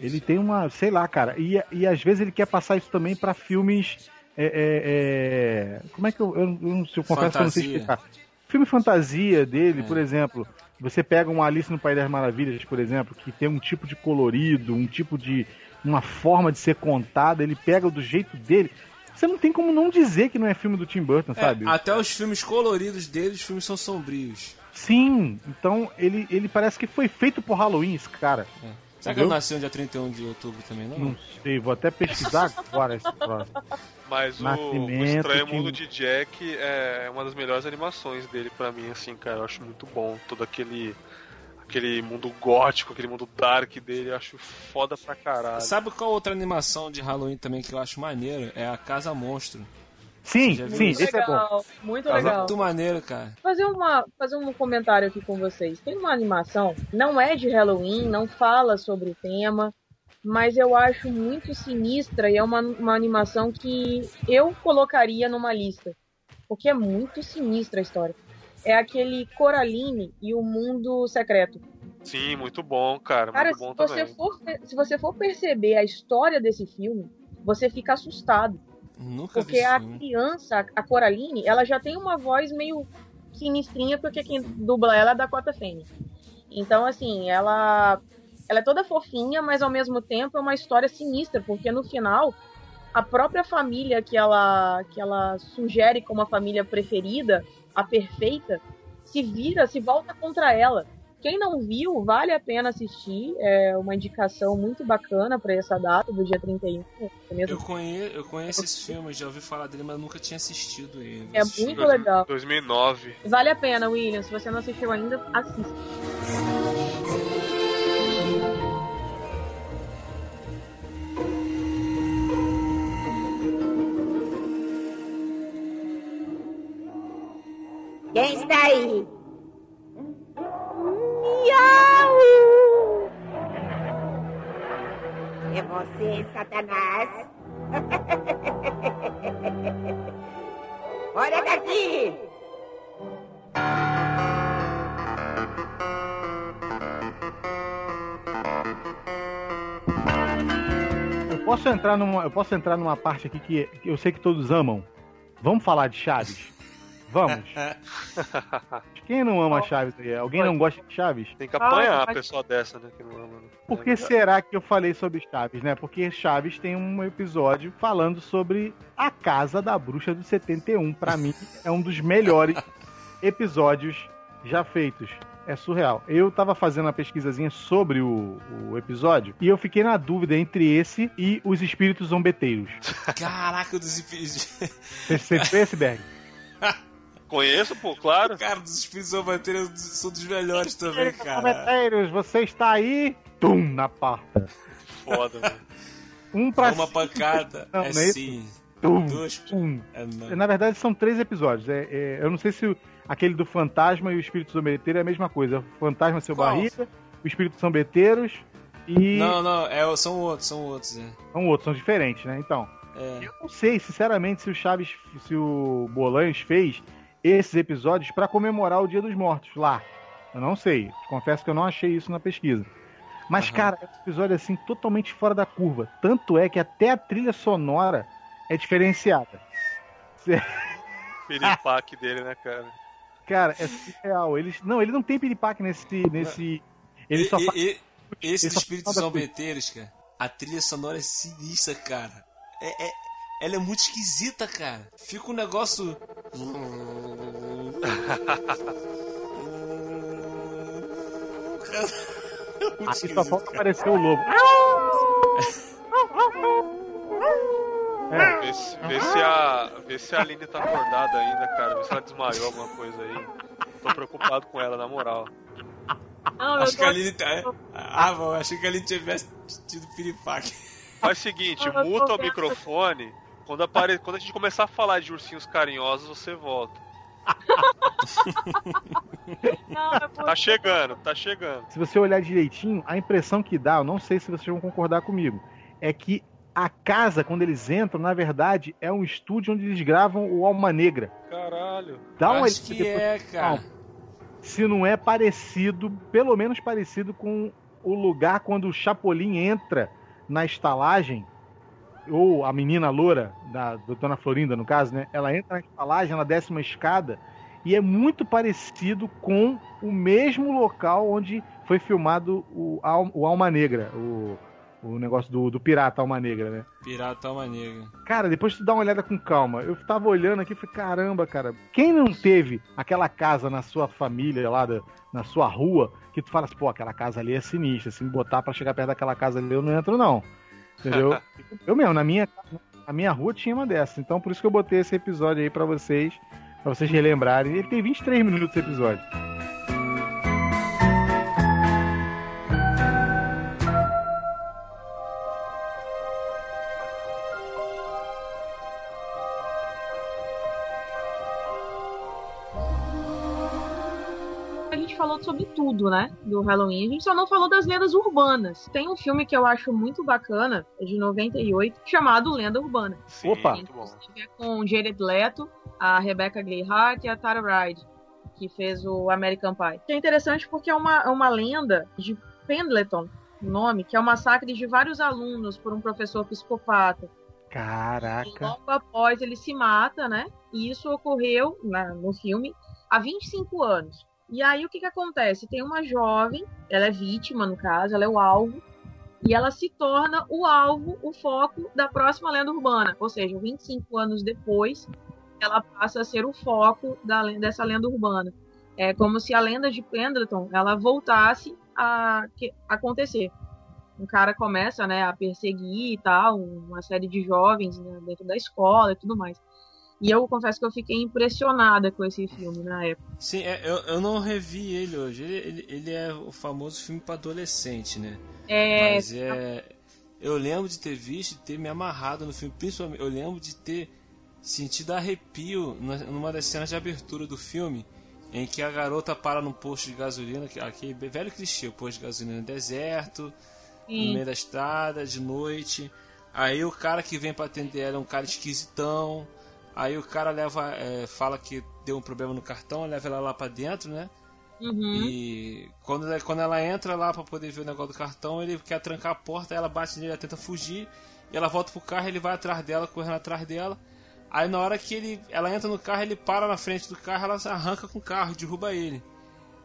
Ele tem uma, sei lá, cara, e, e às vezes ele quer passar isso também pra filmes. é, é, é, como é que eu, eu, eu, eu confesso que eu não sei explicar. Filme fantasia dele, É. por exemplo, você pega um Alice no País das Maravilhas, por exemplo, que tem um tipo de colorido, um tipo de. uma forma de ser contada, ele pega do jeito dele. Você não tem como não dizer que não é filme do Tim Burton, É, sabe? até os filmes coloridos dele, os filmes são sombrios. Sim, então ele, ele parece que foi feito por Halloween, esse cara. Será que ele nasceu no dia 31 de outubro também, não? Não sei, vou até pesquisar agora esse próximo. Mas o, o Estranho de- Mundo de Jack é uma das melhores animações dele pra mim, assim, cara. Eu acho muito bom. Todo aquele. Aquele mundo gótico, aquele mundo dark dele, eu acho foda pra caralho. Sabe qual outra animação de Halloween também que eu acho maneiro? É a Casa Monstro. Sim, sim, isso? esse é bom. legal, muito Tá legal. Muito maneiro, cara. fazer uma fazer um comentário aqui com vocês. Tem uma animação, não é de Halloween, não fala sobre o tema, mas eu acho muito sinistra e é uma, uma animação que eu colocaria numa lista. Porque é muito sinistra a história. É aquele Coraline e o Mundo Secreto. Sim, muito bom, cara. Cara, muito se bom você, também. for, se você for perceber a história desse filme, você fica assustado. Nunca Porque a filme. criança, a Coraline, ela já tem uma voz meio sinistrinha, porque quem dubla ela é a Dakota Fanning. Então, assim, ela, ela é toda fofinha, mas ao mesmo tempo é uma história sinistra, porque no final, a própria família que ela, que ela sugere como a família preferida, a perfeita, se vira, se volta contra ela. Quem não viu, vale a pena assistir. É uma indicação muito bacana para essa data do dia 31. é mesmo Eu conheço, eu conheço esse filme, já ouvi falar dele, mas nunca tinha assistido ele. É Assisti. muito legal. 2009. Vale a pena, William. Se você não assistiu ainda, assista. Quem está aí? Miau! É você, Satanás? Fora daqui! Eu posso entrar numa, eu posso entrar numa parte aqui que, que eu sei que todos amam. Vamos falar de Chaves? Vamos. Quem não ama Chaves aí? Alguém não gosta de Chaves? Tem que apanhar Ah, a pessoa dessa, né? Que não ama, né? Por que será que eu falei sobre Chaves, né? Porque Chaves tem um episódio falando sobre a casa da bruxa do 71. Pra mim, é um dos melhores episódios já feitos. É surreal. Eu tava fazendo uma pesquisazinha sobre o, o episódio e eu fiquei na dúvida entre esse e os espíritos zombeteiros. Caraca, dos espíritos. Você, esse, Berg? Conheço, pô, claro. Cara, dos espíritos zombeteiros são dos melhores também, cara. Zombeteiros, você está aí? Tum, na porta. Foda, mano. Um pra Uma pancada. Não, é é sim. Tum, Dois. tum. É. Na verdade, são três episódios. É, é, eu não sei se o- aquele do fantasma e o espírito zombeteiro é a mesma coisa. O fantasma seu Qual? barriga, o espírito zombeteiros e. Não, não, é, são outros, são outros, é. São outros, são diferentes, né? Então. É. Eu não sei, sinceramente, se o Chaves, se o Bolanhos fez esses episódios pra comemorar o Dia dos Mortos lá. Eu não sei. Confesso que eu não achei isso na pesquisa. Mas, Aham. cara, é um episódio assim totalmente fora da curva. Tanto é que até a trilha sonora é diferenciada. Piripaque dele, né, cara? Cara, é surreal. Eles, não, ele não tem piripaque nesse. nesse ele E- só e- faz. e- esse só espíritos fala zombeteiros, cara, a trilha sonora é sinistra, cara. É, é- ela é muito esquisita, cara. Fica um negócio. Aqui só falta aparecer o lobo. É, Vê se, vê se a, vê se a Aline tá acordada ainda, cara. Vê se ela desmaiou alguma coisa aí. Tô preocupado com ela, na moral. Não, eu Acho que a Aline tá. Ah, bom, achei que a Aline tivesse tido piripaque. Faz o seguinte, muta o microfone. Quando, apare... Quando a gente começar a falar de ursinhos carinhosos, você volta. Não, é Tá chegando, tá chegando. se você olhar direitinho, a impressão que dá, eu não sei se vocês vão concordar comigo, é que a casa, quando eles entram, na verdade, é um estúdio onde eles gravam o Alma Negra. Caralho. Dá uma Acho que depois- é, cara. se não é parecido, pelo menos parecido com o lugar quando o Chapolin entra na estalagem, ou a menina loura, da do Dona Florinda, no caso, né? Ela entra na estalagem, ela desce uma escada, e é muito parecido com o mesmo local onde foi filmado o, o Alma Negra, o, o negócio do, do pirata Alma Negra, né? Pirata Alma Negra. Cara, depois tu dá uma olhada com calma. Eu tava olhando aqui e falei, caramba, cara, quem não teve aquela casa na sua família lá, da- na sua rua, que tu fala assim, pô, aquela casa ali é sinistra, se me botar pra chegar perto daquela casa ali, eu não entro não. Entendeu? eu mesmo, na minha, na minha rua tinha uma dessa. Então por isso que eu botei esse episódio aí pra vocês, pra vocês relembrarem. Ele tem 23 minutos esse episódio. Falou sobre tudo, né? Do Halloween. A gente só não falou das lendas urbanas. Tem um filme que eu acho muito bacana, é de 98, chamado Lenda Urbana. Sim, Opa. muito bom. É com Jared Leto, a Rebecca Gayheart e a Tara Ryde, que fez o American Pie. Que é interessante porque é uma, é uma lenda de Pendleton, o nome, que é o massacre de vários alunos por um professor psicopata. E Caraca. logo após ele se mata, né? E isso ocorreu na- no filme há 25 anos. E aí o que, que acontece? Tem uma jovem, ela é vítima, no caso, ela é o alvo, e ela se torna o alvo, o foco da próxima lenda urbana. Ou seja, 25 anos depois, ela passa a ser o foco da, dessa lenda urbana. É como se a lenda de Pendleton ela voltasse a acontecer um cara começa né, a perseguir tal, uma série de jovens né, dentro da escola e tudo mais. E eu confesso que eu fiquei impressionada com esse filme na época. Sim, é, eu, eu não revi ele hoje. Ele, ele, ele é o famoso filme para adolescente, né? É, Mas é. Eu lembro de ter visto e ter me amarrado no filme. Principalmente, eu lembro de ter sentido arrepio numa das cenas de abertura do filme. Em que a garota para num posto de gasolina, que- aquele velho clichê, o posto de gasolina no deserto, no sim, meio da estrada, de noite. Aí o cara que vem pra atender ela é um cara esquisitão. Aí o cara leva, é, fala que deu um problema no cartão, leva ela lá pra dentro, né? uhum, E quando, ela- quando ela entra lá pra poder ver o negócio do cartão, ele quer trancar a porta, ela bate nele, ela tenta fugir, e ela volta pro carro, ele vai atrás dela, correndo atrás dela. Aí na hora que ele, ela entra no carro, ele para na frente do carro, ela arranca com o carro, derruba ele.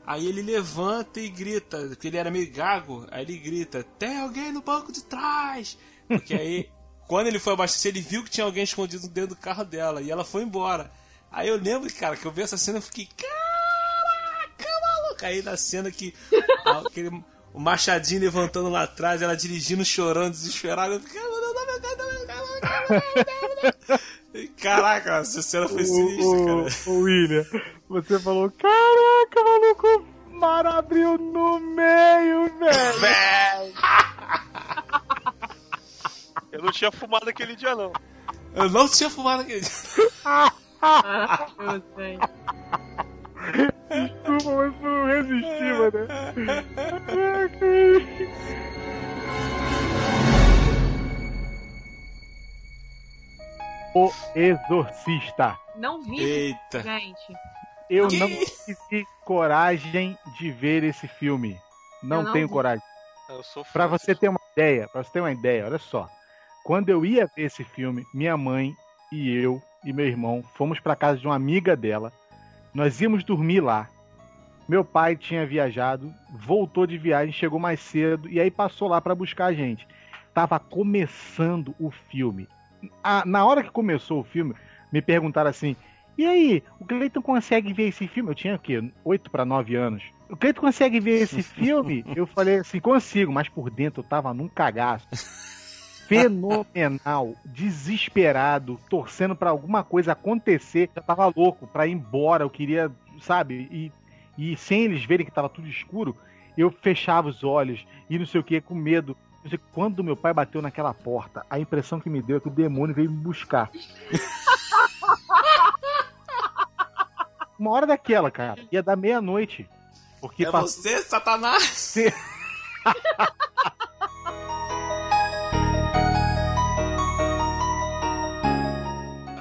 Aí ele levanta e grita, porque ele era meio gago, aí ele grita, tem alguém no banco de trás! Porque aí, quando ele foi abastecer, ele viu que tinha alguém escondido dentro do carro dela, e ela foi embora. Aí eu lembro, cara, que eu vi essa cena e fiquei, caraca, maluco! Aí na cena que aquele, o machadinho levantando lá atrás, ela dirigindo, chorando, desesperada, eu fiquei. Caraca, essa cena foi sinistra, cara. O, William, você falou, caraca, maluco, o mar abriu no meio, velho. Eu não tinha fumado aquele dia, não. Eu não tinha fumado aquele dia. Ah, eu sei. Desculpa, mas não resisti, mano. O Exorcista. Não vi, Eita. gente. Eu Que? não tive coragem de ver esse filme. Não, não tenho vi. coragem. Eu sou fã. Pra você ter uma ideia, para você ter uma ideia, olha só. Quando eu ia ver esse filme, minha mãe e eu e meu irmão fomos pra casa de uma amiga dela. Nós íamos dormir lá. Meu pai tinha viajado, voltou de viagem, chegou mais cedo e aí passou lá pra buscar a gente. Tava começando o filme. A- na hora que começou o filme, me perguntaram assim: "E aí, o Cleiton consegue ver esse filme?" Eu tinha o quê? 8 para 9 anos. O Cleiton consegue ver esse filme? Eu falei assim: "Consigo", mas por dentro eu tava num cagaço fenomenal, desesperado, torcendo pra alguma coisa acontecer. Eu tava louco pra ir embora, eu queria, sabe? E, e sem eles verem que tava tudo escuro, eu fechava os olhos e não sei o que, com medo. Sei, Quando meu pai bateu naquela porta, a impressão que me deu é que o demônio veio me buscar. Uma hora daquela, cara, ia dar meia-noite. Porque É passou- você, Satanás?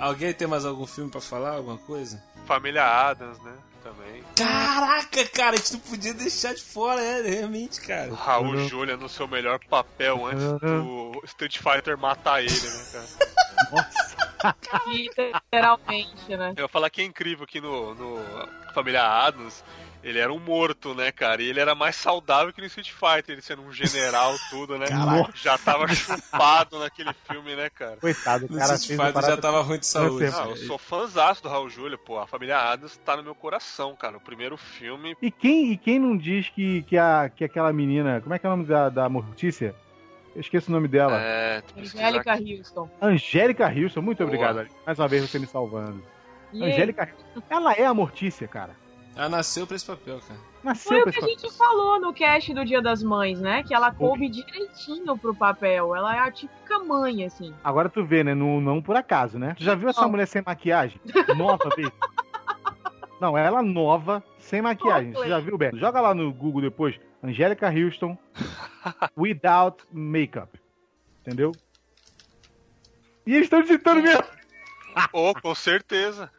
Alguém tem mais algum filme pra falar? Alguma coisa? Família Adams, né? Também. Caraca, cara, a gente não podia deixar de fora, é, realmente, cara. O Raul Julia no seu melhor papel antes do Street Fighter matar ele, né, cara? Literalmente, né? Eu ia falar que é incrível que no, no Família Adams ele era um morto, né, cara? E ele era mais saudável que no Street Fighter, ele sendo um general, tudo, né? Caraca. Já tava chupado naquele filme, né, cara? Coitado, o No cara Street Fighter já tava ruim de saúde. Não, eu sou fãzaço do Raul Júlia, pô. A Família Adams tá no meu coração, cara. O primeiro filme. E quem, e quem não diz que, que, a, que aquela menina. Como é que é o nome da, da Mortícia? Eu esqueço o nome dela. É, Angélica. Houston. Angélica Hilson, muito Boa. obrigado. Mais uma vez você me salvando. E Angélica Hilson. Ela é a Mortícia, cara. Ela nasceu pra esse papel, cara. Nasceu Foi o que a gente falou no cast do Dia das Mães, né? Que ela coube direitinho pro papel. Ela é a típica mãe, assim. Agora tu vê, né? Não, não por acaso, né? Tu já viu essa Não. mulher sem maquiagem? Nova vez. Não, ela nova, sem maquiagem. Você já viu, Beto? Joga lá no Google depois. Angélica Houston without makeup. Entendeu? E eles estão digitando mesmo. Oh, com certeza.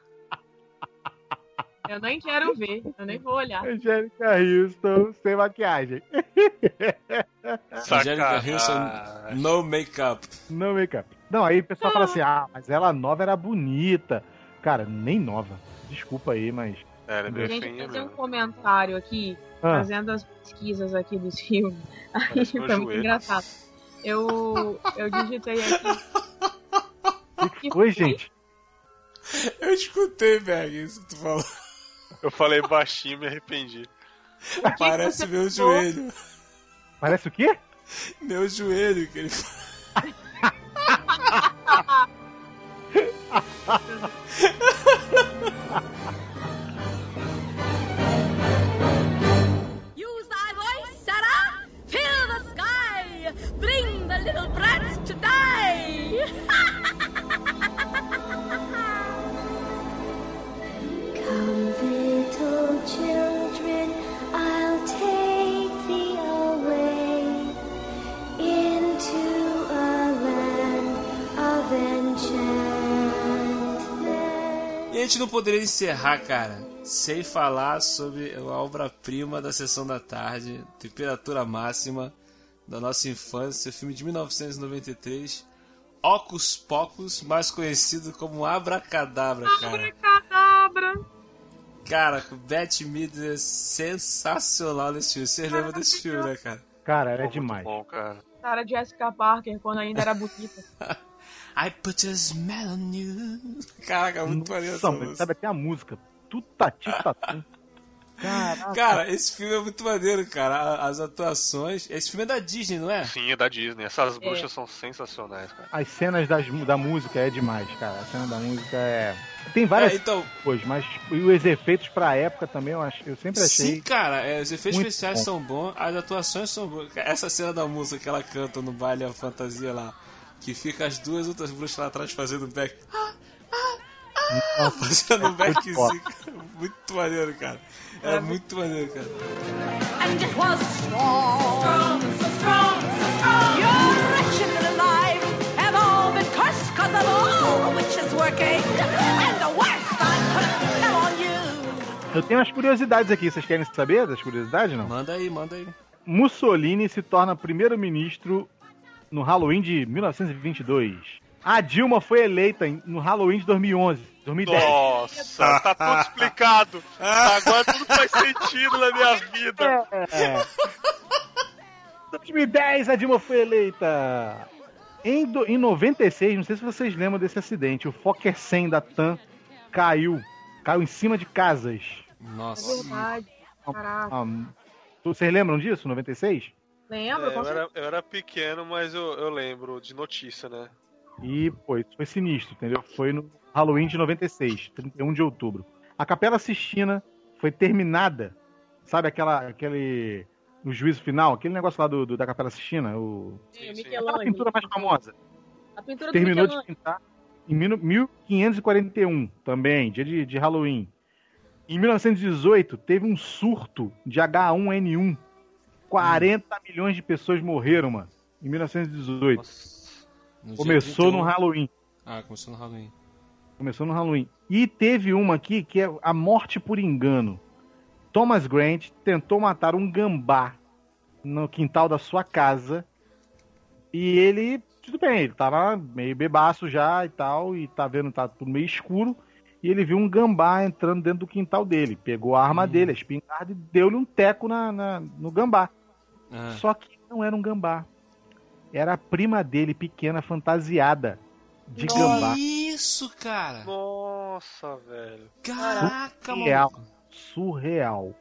Eu nem quero ver, eu nem vou olhar. Angélica Houston sem maquiagem. Angélica. Houston, no make-up. No make-up. Não, aí o pessoal fala assim: ah, mas ela nova era bonita. Cara, nem nova. Desculpa aí, mas. Era bem Gente, fazer um comentário aqui, Ah, fazendo as pesquisas aqui dos filmes. Aí foi muito joelho. engraçado. Eu, eu digitei aqui. o que foi, gente? Eu escutei, Berg, isso que tu falou. Eu falei baixinho e me arrependi. Parece meu joelho. Parece o quê? Meu joelho que ele Use poderia encerrar, cara, sem falar sobre a obra-prima da Sessão da Tarde, Temperatura Máxima, da nossa infância, filme de 1993, Ocus Pocus, mais conhecido como Abracadabra, cara. Cadabra! Cara, com Beth Midler é sensacional nesse filme. Vocês lembram desse filme, né, cara? Cara, era Pô, demais. Bom, cara. Cara, Jessica Parker, quando ainda era bonita. I put a smell on you. Caraca, muito maneiro essa música. sabe até a música. Tutati. Caraca. Cara, esse filme é muito maneiro, cara. As atuações. Esse filme é da Disney, não é? Sim, é da Disney. Essas bruxas são sensacionais, cara. As cenas das, da música é demais, cara. A cena da música é. Tem várias É, então, coisas, mas e os efeitos pra época também eu, acho, eu sempre achei. sim, cara, é, os efeitos especiais bom. são bons, as atuações são boas. Essa cena da música que ela canta no baile a fantasia lá, que fica as duas outras bruxas lá atrás fazendo back. Nossa, Fazendo um backzinho. foda. Muito maneiro, cara. É muito maneiro, cara. And it was strong. so strong, so strong. You're wretched and alive. Have all been cursed cause of all the witches working. And the worst I could tell on you. Eu tenho umas curiosidades aqui, vocês querem saber das curiosidades, não? Manda aí, manda aí. Mussolini se torna primeiro-ministro no Halloween de 1922. A Dilma foi eleita no Halloween de 2011, 2010. Nossa, tá tudo explicado. Agora tudo faz sentido na minha vida. É. 2010 a Dilma foi eleita. Em, do- em 96, não sei se vocês lembram desse acidente, o Fokker 100 da TAM caiu. Caiu em cima de casas. É Nossa. verdade. Caraca. Ah, vocês lembram disso, 96? Lembra? É, Com eu, era, eu era pequeno, mas eu, eu lembro de notícia, né? E, pô, isso foi sinistro, entendeu? Foi no Halloween de 96, 31 de outubro. A Capela Sistina foi terminada, sabe aquela, aquele, no juízo final, aquele negócio lá do, do- da Capela Sistina, o, certeza. sim. aquela pintura mais famosa. A pintura Terminou de pintar em mil- 1541, também, dia de, de Halloween. Em 1918, teve um surto de H1N1. 40 milhões de pessoas morreram, mano. Em 1918. Nossa. No Começou 31. no Halloween. Ah, começou no Halloween. Começou no Halloween. E teve uma aqui que é a morte por engano. Thomas Grant tentou matar um gambá no quintal da sua casa. E ele, tudo bem, ele tava meio bebaço já e tal, e tá vendo, tá tudo meio escuro. E ele viu um gambá entrando dentro do quintal dele. Pegou a arma dele, a espingarda, e deu-lhe um teco na, na- no gambá. Ah, Só que não era um gambá. Era a prima dele, pequena, fantasiada de gambá. que isso, cara? Nossa, velho. Caraca, Surreal. mano. surreal.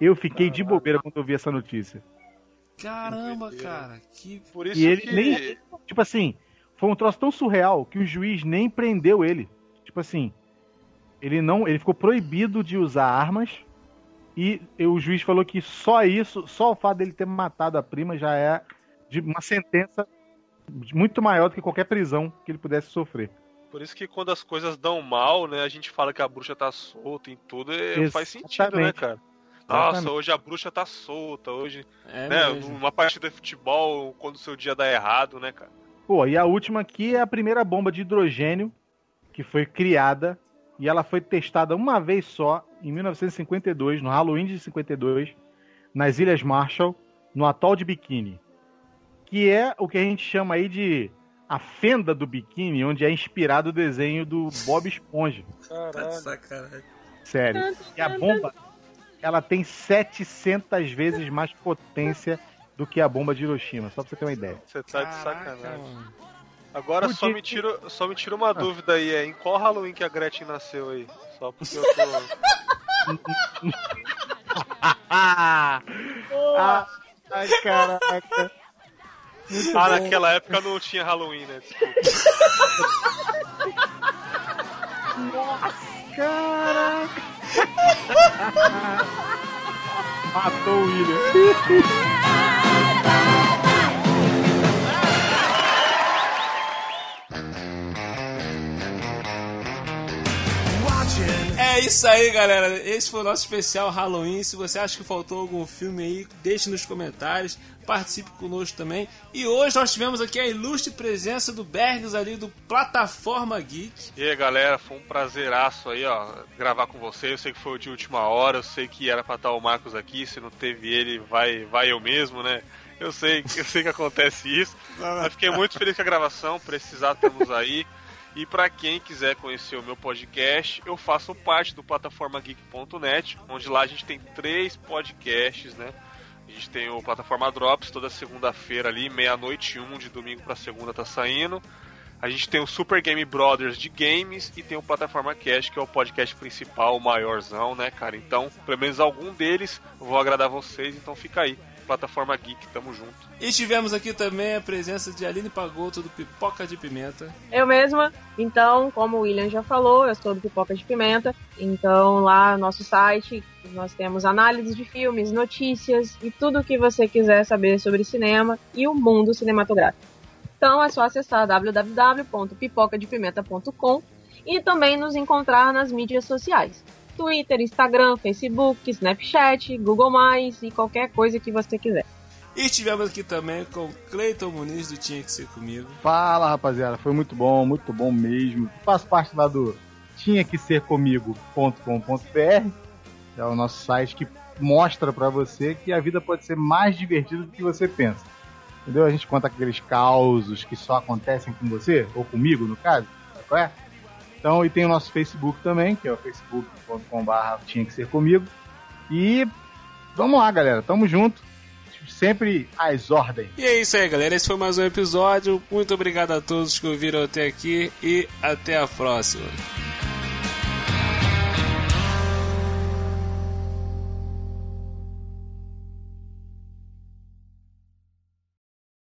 Eu fiquei de bobeira quando eu vi essa notícia. Caramba, cara. Que Por isso E ele que. nem- Tipo assim, foi um troço tão surreal que o juiz nem prendeu ele. Tipo assim, ele não, ele ficou proibido de usar armas e o juiz falou que só isso, só o fato dele ter matado a prima já é de uma sentença muito maior do que qualquer prisão que ele pudesse sofrer. Por isso que quando as coisas dão mal, né, a gente fala que a bruxa tá solta em tudo, e faz sentido, né, cara? Nossa, Exatamente. hoje a bruxa tá solta, hoje, É né, mesmo. numa partida de futebol, quando o seu dia dá errado, né, cara? Pô, e a última aqui é a primeira bomba de hidrogênio que foi criada e ela foi testada uma vez só em 1952, no Halloween de 52, nas Ilhas Marshall, no atol de Bikini, que é o que a gente chama aí de a fenda do biquíni, onde é inspirado o desenho do Bob Esponja. Tá de Caralho. sacanagem. Sério. E a bomba, ela tem 700 vezes mais potência do que a bomba de Hiroshima, só pra você ter uma ideia. Você tá de sacanagem. Agora só me, tira, só me tira uma Ah. dúvida aí, é em qual Halloween que a Gretchen nasceu aí? Só porque eu tô. Ah, ai, caraca. ah, naquela época não tinha Halloween, né? Desculpa. Caraca. Matou o William. É isso aí, galera. Esse foi o nosso especial Halloween. Se você acha que faltou algum filme aí, deixe nos comentários. Participe conosco também. E hoje nós tivemos aqui a ilustre presença do Bergs ali do Plataforma Geek. E aí, galera, foi um prazeraço aí, ó, gravar com você. Eu sei que foi o de última hora, eu sei que era pra estar o Marcos aqui. Se não teve ele, vai, vai eu mesmo, né? Eu sei, eu sei que acontece isso. Mas fiquei muito feliz com a gravação. Precisar, estamos aí. E para quem quiser conhecer o meu podcast, eu faço parte do plataformageek.net, onde lá a gente tem três podcasts, né? A gente tem o Plataforma Drops toda segunda-feira ali, meia-noite um, de domingo para segunda tá saindo. A gente tem o Super Game Brothers de games e tem o Plataforma Cast, que é o podcast principal, o maiorzão, né, cara? Então, pelo menos algum deles vou agradar vocês, então fica aí. Plataforma Geek, tamo junto. E tivemos aqui também a presença de Aline Pagoto do Pipoca de Pimenta. Eu mesma. Então, como o William já falou, eu sou do Pipoca de Pimenta. Então, lá no nosso site, nós temos análises de filmes, notícias e tudo o que você quiser saber sobre cinema e o mundo cinematográfico. Então, é só acessar www.pipocadepimenta.com e também nos encontrar nas mídias sociais. Twitter, Instagram, Facebook, Snapchat, Google+, e qualquer coisa que você quiser. E tivemos aqui também com Cleiton Muniz do Tinha Que Ser Comigo. Fala, rapaziada. Foi muito bom, muito bom mesmo. Faço parte lá do tinha que ser comigo.com.br. É o nosso site que mostra pra você que a vida pode ser mais divertida do que você pensa. Entendeu? A gente conta aqueles causos que só acontecem com você, ou comigo, no caso. Qual é? Então, e tem o nosso Facebook também, que é o facebook.com.br tinha que ser comigo. E vamos lá, galera. Tamo junto. Sempre às ordens. E é isso aí, galera. Esse foi mais um episódio. Muito obrigado a todos que ouviram até aqui e até a próxima.